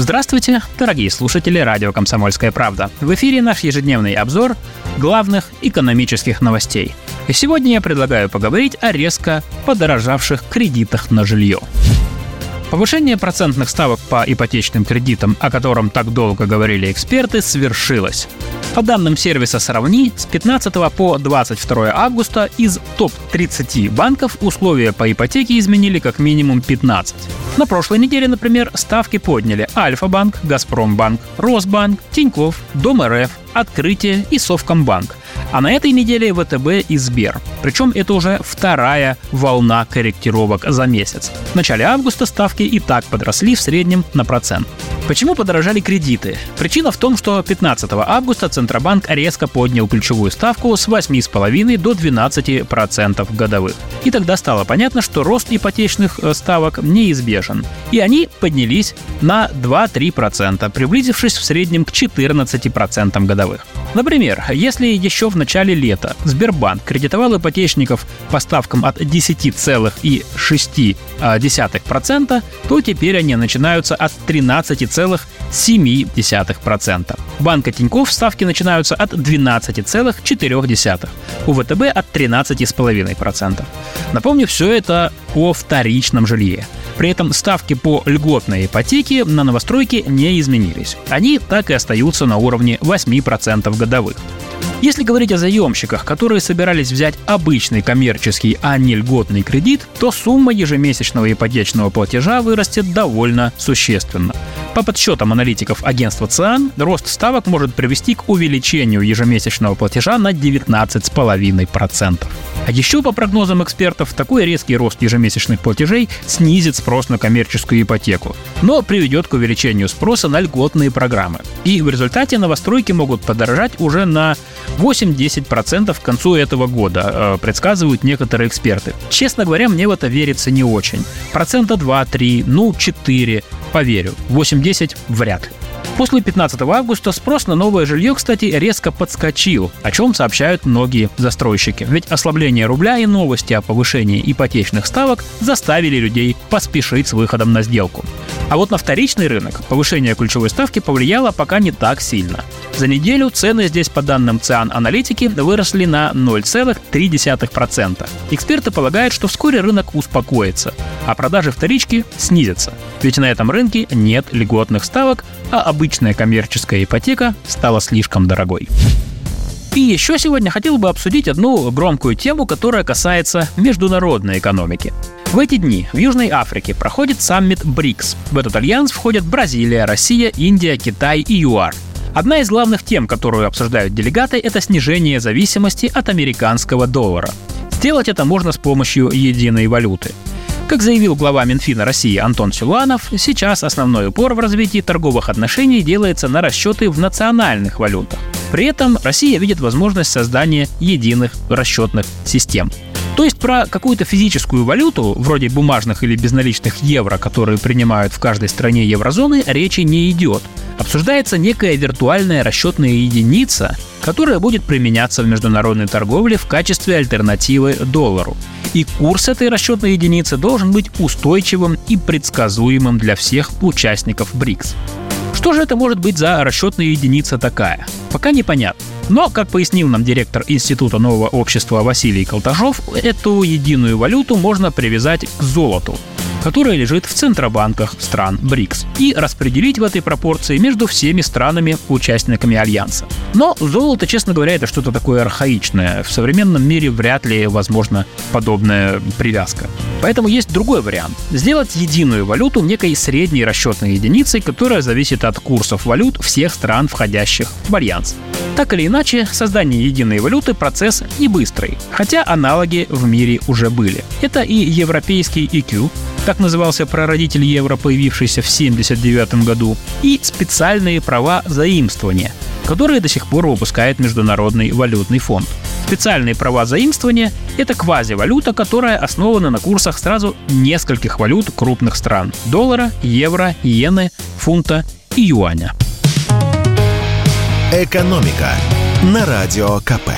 Здравствуйте, дорогие слушатели радио «Комсомольская правда». В эфире наш ежедневный обзор главных экономических новостей. И сегодня я предлагаю поговорить о резко подорожавших кредитах на жилье. Повышение процентных ставок по ипотечным кредитам, о котором так долго говорили эксперты, свершилось. По данным сервиса «Сравни», с 15 по 22 августа из топ-30 банков условия по ипотеке изменили как минимум 15. На прошлой неделе, например, ставки подняли Альфа-банк, Газпромбанк, Росбанк, Тиньков, Дом РФ, Открытие и Совкомбанк. А на этой неделе ВТБ и Сбер. Причем это уже вторая волна корректировок за месяц. В начале августа ставки и так подросли в среднем на процент. Почему подорожали кредиты? Причина в том, что 15 августа Центробанк резко поднял ключевую ставку с 8,5 до 12% годовых. И тогда стало понятно, что рост ипотечных э, ставок неизбежен. И они поднялись на 2-3%, приблизившись в среднем к 14% годовых. Например, если еще в начале лета Сбербанк кредитовал ипотечников по ставкам от 10,6%, то теперь они начинаются от 13,7%. Банка Тинькофф ставки начинаются от 12,4%, у ВТБ от 13,5%. Напомню, все это по вторичном жилье. При этом ставки по льготной ипотеке на новостройки не изменились. Они так и остаются на уровне 8% годовых. Если говорить о заемщиках, которые собирались взять обычный коммерческий, а не льготный кредит, то сумма ежемесячного ипотечного платежа вырастет довольно существенно. По подсчетам аналитиков агентства ЦИАН, рост ставок может привести к увеличению ежемесячного платежа на 19,5%. А еще по прогнозам экспертов, такой резкий рост ежемесячных платежей снизит спрос на коммерческую ипотеку, но приведет к увеличению спроса на льготные программы. И в результате новостройки могут подорожать уже на 8-10% к концу этого года, э, предсказывают некоторые эксперты. Честно говоря, мне в это верится не очень. Процента 2-3, ну 4, поверю. 8-10 вряд ли. После 15 августа спрос на новое жилье, кстати, резко подскочил, о чем сообщают многие застройщики. Ведь ослабление рубля и новости о повышении ипотечных ставок заставили людей поспешить с выходом на сделку. А вот на вторичный рынок повышение ключевой ставки повлияло пока не так сильно. За неделю цены здесь, по данным ЦИАН аналитики, выросли на 0,3%. Эксперты полагают, что вскоре рынок успокоится, а продажи вторички снизятся. Ведь на этом рынке нет льготных ставок, а обычная коммерческая ипотека стала слишком дорогой. И еще сегодня хотел бы обсудить одну громкую тему, которая касается международной экономики. В эти дни в Южной Африке проходит саммит БРИКС. В этот альянс входят Бразилия, Россия, Индия, Китай и ЮАР. Одна из главных тем, которую обсуждают делегаты, это снижение зависимости от американского доллара. Сделать это можно с помощью единой валюты. Как заявил глава Минфина России Антон Силуанов, сейчас основной упор в развитии торговых отношений делается на расчеты в национальных валютах. При этом Россия видит возможность создания единых расчетных систем. То есть про какую-то физическую валюту, вроде бумажных или безналичных евро, которые принимают в каждой стране еврозоны, речи не идет. Обсуждается некая виртуальная расчетная единица, которая будет применяться в международной торговле в качестве альтернативы доллару. И курс этой расчетной единицы должен быть устойчивым и предсказуемым для всех участников БРИКС. Что же это может быть за расчетная единица такая? Пока непонятно. Но, как пояснил нам директор Института нового общества Василий Колташов, эту единую валюту можно привязать к золоту которая лежит в центробанках стран БРИКС, и распределить в этой пропорции между всеми странами-участниками Альянса. Но золото, честно говоря, это что-то такое архаичное. В современном мире вряд ли возможна подобная привязка. Поэтому есть другой вариант. Сделать единую валюту некой средней расчетной единицей, которая зависит от курсов валют всех стран, входящих в Альянс. Так или иначе, создание единой валюты – процесс не быстрый, хотя аналоги в мире уже были. Это и европейский экю, так назывался прародитель евро, появившийся в 1979 году, и специальные права заимствования, которые до сих пор выпускает Международный валютный фонд. Специальные права заимствования — это квазивалюта, которая основана на курсах сразу нескольких валют крупных стран — доллара, евро, иены, фунта и юаня. «Экономика» на Радио КП.